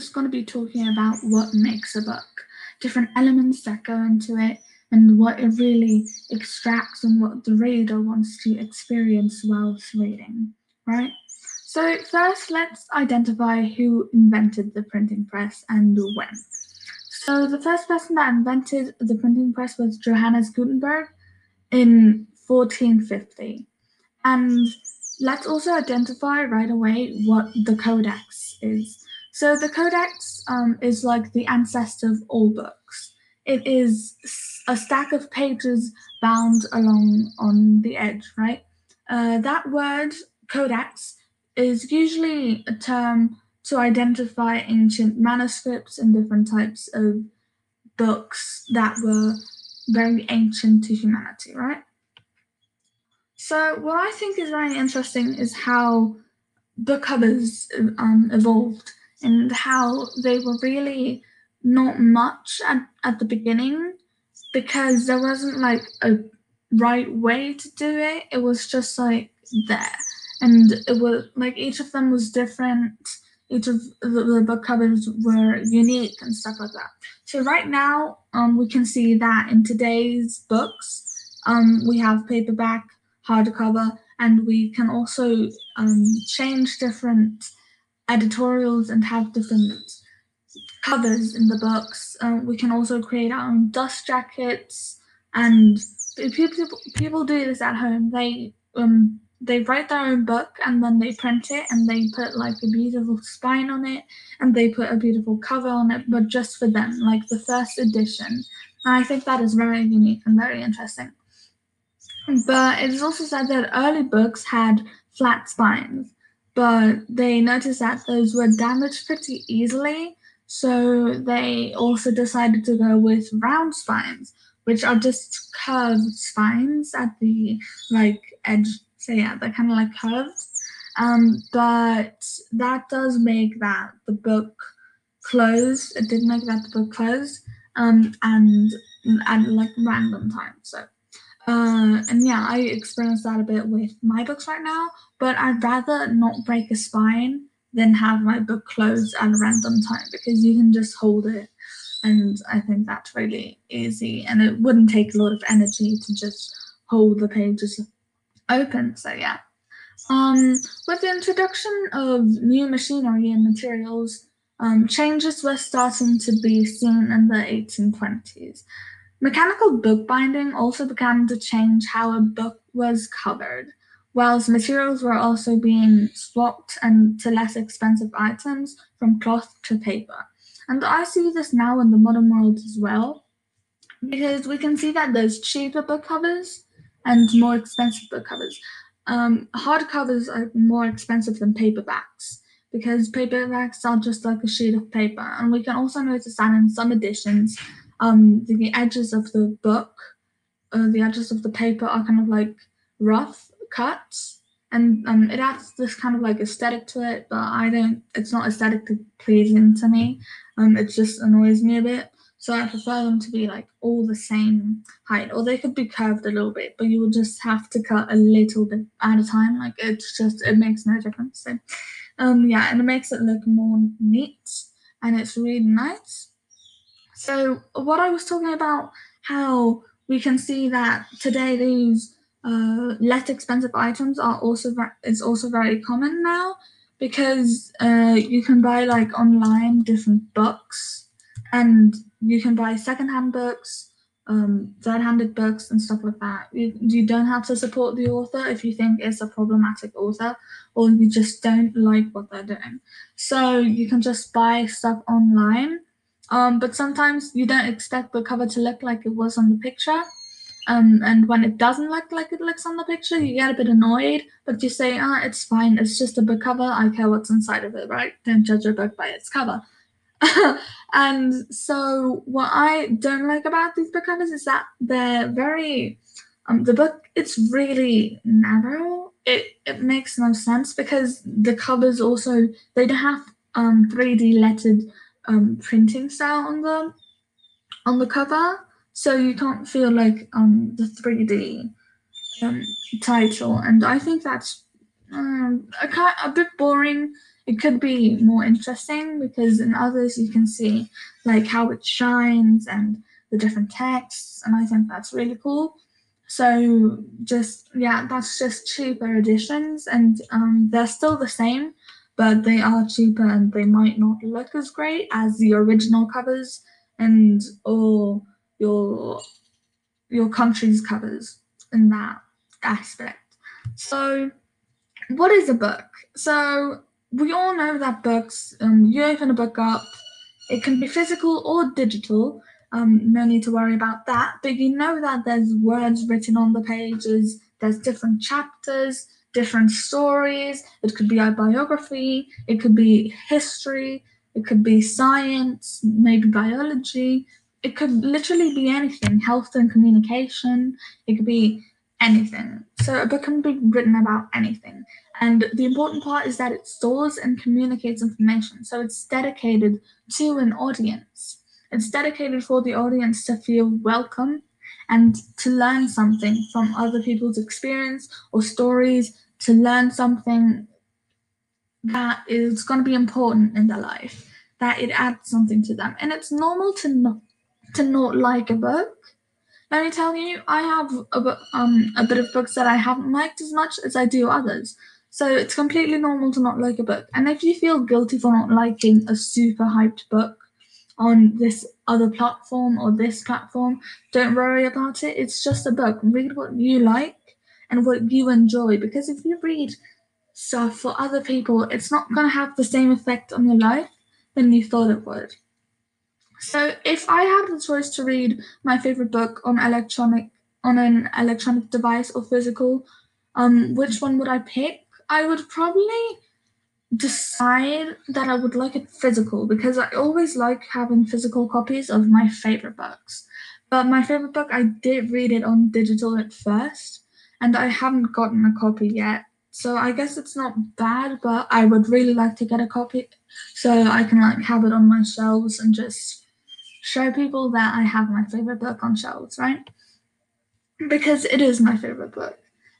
just going to be talking about what makes a book, different elements that go into it, and what it really extracts and what the reader wants to experience whilst reading, right? So, first, let's identify who invented the printing press and when. So, the first person that invented the printing press was Johannes Gutenberg in 1450. And let's also identify right away what the codex is. So the codex um, is like the ancestor of all books. It is a stack of pages bound along on the edge, right? Uh, that word codex is usually a term to identify ancient manuscripts and different types of books that were very ancient to humanity, right? So what I think is very interesting is how book covers um, evolved and how they were really not much at, at the beginning because there wasn't like a right way to do it. It was just like there. And it was like each of them was different. Each of the, the book covers were unique and stuff like that. So right now, um, we can see that in today's books, um, we have paperback, hardcover, and we can also um, change different editorials and have different covers in the books. Uh, we can also create our own dust jackets, and people people do this at home. They um they write their own book and then they print it and they put like a beautiful spine on it and they put a beautiful cover on it, but just for them, like the first edition. And I think that is very unique and very interesting. But it is also said that early books had flat spines, but they noticed that those were damaged pretty easily. So they also decided to go with round spines, which are just curved spines at the like edge. So yeah, they're kind of like curved. Um, but that does make that the book close. It did make that the book close. Um, and at like random times. So uh, and yeah, I experience that a bit with my books right now, but I'd rather not break a spine than have my book closed at a random time because you can just hold it. And I think that's really easy. And it wouldn't take a lot of energy to just hold the pages open. So yeah. Um, with the introduction of new machinery and materials, um, changes were starting to be seen in the 1820s. Mechanical bookbinding also began to change how a book was covered, whilst materials were also being swapped and to less expensive items from cloth to paper. And I see this now in the modern world as well, because we can see that there's cheaper book covers and more expensive book covers. Um, hardcovers are more expensive than paperbacks because paperbacks are just like a sheet of paper. And we can also notice that in some editions, um, the edges of the book, uh, the edges of the paper are kind of like rough cuts, and um, it adds this kind of like aesthetic to it. But I don't. It's not aesthetically pleasing to me. Um, it just annoys me a bit. So I prefer them to be like all the same height, or they could be curved a little bit, but you will just have to cut a little bit at a time. Like it's just it makes no difference. So, um, yeah, and it makes it look more neat, and it's really nice. So what I was talking about, how we can see that today these uh, less expensive items are also is also very common now because uh, you can buy like online different books and you can buy secondhand books, um, third-handed books and stuff like that. You, you don't have to support the author if you think it's a problematic author or you just don't like what they're doing. So you can just buy stuff online um, but sometimes you don't expect the cover to look like it was on the picture. Um, and when it doesn't look like it looks on the picture, you get a bit annoyed, but you say, ah, it's fine, it's just a book cover, I care what's inside of it, right? Don't judge a book by its cover. and so what I don't like about these book covers is that they're very um, the book it's really narrow. It it makes no sense because the covers also they don't have um 3D lettered um, printing style on the on the cover, so you can't feel like um, the 3D um, title. And I think that's um, a, a bit boring it could be more interesting because in others you can see like how it shines and the different texts, and I think that's really cool. So just yeah, that's just cheaper editions, and um, they're still the same, but they are cheaper and they might not look as great as the original covers and or your your country's covers in that aspect. So, what is a book? So we all know that books. Um, you open a book up, it can be physical or digital. Um, no need to worry about that. But you know that there's words written on the pages. There's different chapters, different stories. It could be a biography. It could be history. It could be science, maybe biology. It could literally be anything, health and communication. It could be anything. So a book can be written about anything. And the important part is that it stores and communicates information. So it's dedicated to an audience. It's dedicated for the audience to feel welcome and to learn something from other people's experience or stories, to learn something that is going to be important in their life, that it adds something to them. And it's normal to not to not like a book. Let me tell you, I have a, um, a bit of books that I haven't liked as much as I do others. So it's completely normal to not like a book. And if you feel guilty for not liking a super hyped book on this other platform or this platform, don't worry about it. It's just a book. Read what you like and what you enjoy. Because if you read stuff for other people, it's not going to have the same effect on your life than you thought it would. So if I had the choice to read my favorite book on electronic on an electronic device or physical, um, which one would I pick? I would probably decide that I would like it physical because I always like having physical copies of my favorite books. But my favorite book, I did read it on digital at first, and I haven't gotten a copy yet. So I guess it's not bad, but I would really like to get a copy so I can like have it on my shelves and just show people that I have my favorite book on shelves, right? Because it is my favorite book.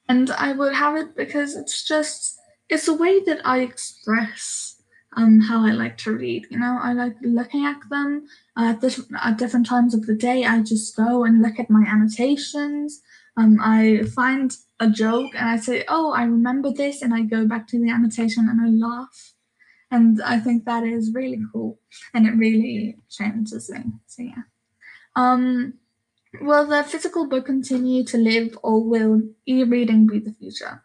And I would have it because it's just it's a way that I express um how I like to read. You know, I like looking at them at, this, at different times of the day. I just go and look at my annotations. Um, I find a joke and I say, "Oh, I remember this," and I go back to the annotation and I laugh. And I think that is really cool, and it really changes me. So yeah. Um, will the physical book continue to live, or will e-reading be the future?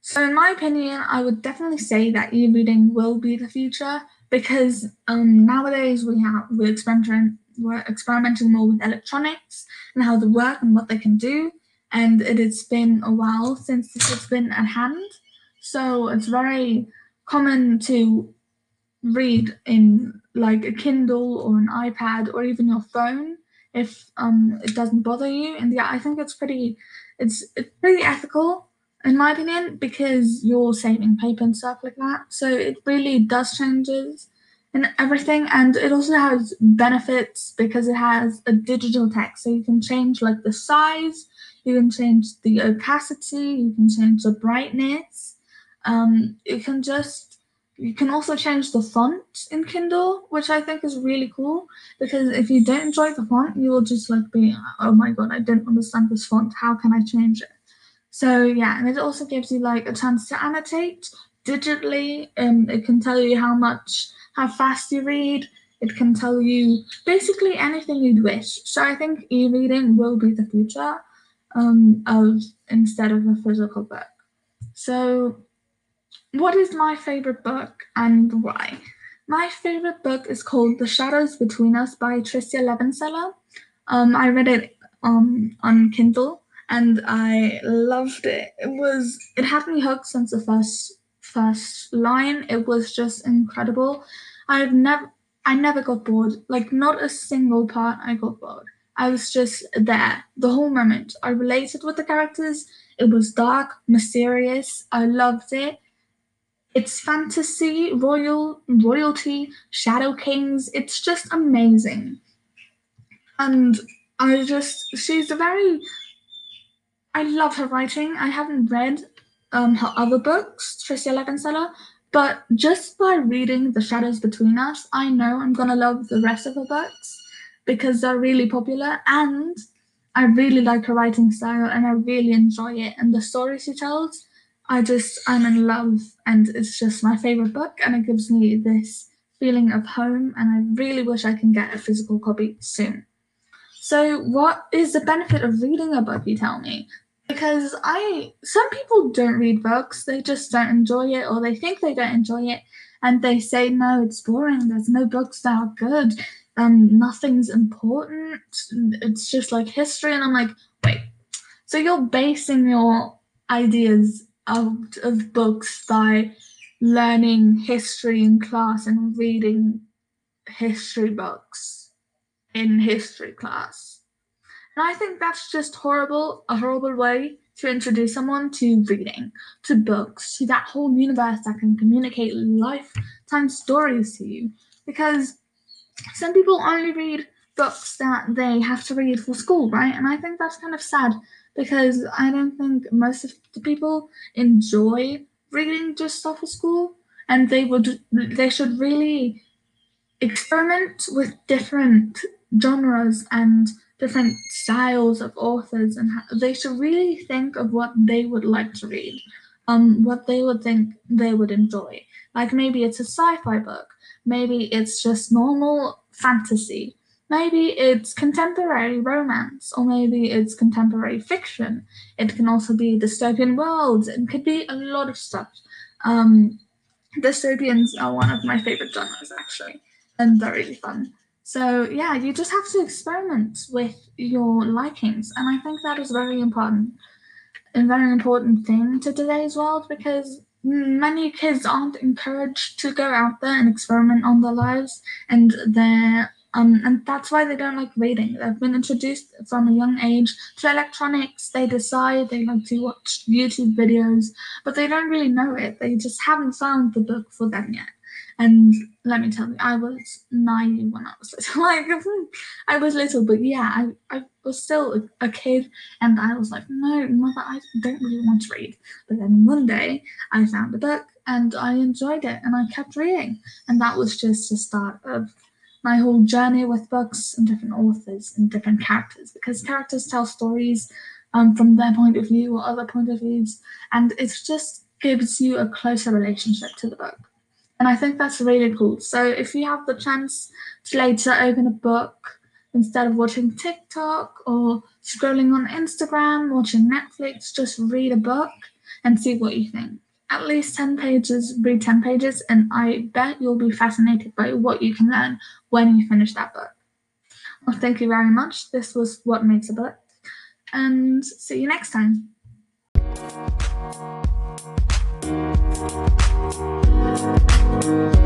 So, in my opinion, I would definitely say that e-reading will be the future because um, nowadays we have we're experimenting we're experimenting more with electronics and how they work and what they can do and it has been a while since this has been at hand. So it's very common to read in like a Kindle or an iPad or even your phone if um it doesn't bother you. And yeah, I think it's pretty it's it's pretty ethical in my opinion because you're saving paper and stuff like that. So it really does changes and everything and it also has benefits because it has a digital text so you can change like the size you can change the opacity, you can change the brightness. Um, you can just you can also change the font in Kindle, which I think is really cool because if you don't enjoy the font, you will just like be, oh my god, I don't understand this font. How can I change it? So yeah, and it also gives you like a chance to annotate digitally, and it can tell you how much, how fast you read. It can tell you basically anything you'd wish. So I think e-reading will be the future um, of instead of a physical book. So, what is my favorite book and why? My favorite book is called The Shadows Between Us by Tricia Levenseller. Um, I read it um, on Kindle and I loved it. It was it had me hooked since the first first line. It was just incredible. I've never I never got bored. Like not a single part I got bored. I was just there the whole moment. I related with the characters. It was dark, mysterious. I loved it. It's fantasy, royal, royalty, shadow kings. It's just amazing. And I just, she's a very, I love her writing. I haven't read um, her other books, Tricia Levenseller, But just by reading The Shadows Between Us, I know I'm gonna love the rest of her books because they're really popular and I really like her writing style and I really enjoy it. And the stories she tells, I just, I'm in love and it's just my favorite book and it gives me this feeling of home and I really wish I can get a physical copy soon. So, what is the benefit of reading a book, you tell me? Because I, some people don't read books, they just don't enjoy it or they think they don't enjoy it and they say, no, it's boring, there's no books that are good, um, nothing's important, it's just like history. And I'm like, wait, so you're basing your ideas out of books by learning history in class and reading history books in history class. And I think that's just horrible, a horrible way to introduce someone to reading, to books, to that whole universe that can communicate lifetime stories to you. Because some people only read books that they have to read for school, right? And I think that's kind of sad because I don't think most of the people enjoy reading just stuff for school and they would they should really experiment with different genres and different styles of authors and they should really think of what they would like to read um what they would think they would enjoy. Like maybe it's a sci-fi book. Maybe it's just normal fantasy. Maybe it's contemporary romance or maybe it's contemporary fiction. It can also be dystopian worlds. It could be a lot of stuff. Um dystopians are one of my favorite genres actually and they're really fun so yeah you just have to experiment with your likings and i think that is very important a very important thing to today's world because many kids aren't encouraged to go out there and experiment on their lives and they're um, and that's why they don't like reading. They've been introduced from a young age to electronics. They decide they like to watch YouTube videos, but they don't really know it. They just haven't found the book for them yet. And let me tell you, I was nine when I was little. like I was little, but yeah, I, I was still a, kid, and I was like, no, mother, I don't really want to read. But then one day, I found a book, and I enjoyed it, and I kept reading, and that was just the start of my whole journey with books and different authors and different characters because characters tell stories um, from their point of view or other point of views, and it just gives you a closer relationship to the book. And I think that's really cool. So if you have the chance to later open a book instead of watching TikTok or scrolling on Instagram, watching Netflix, just read a book and see what you think. At least 10 pages, read 10 pages, and I bet you'll be fascinated by what you can learn when you finish that book. Well, thank you very much. This was What Makes a Book, and see you next time. Bye.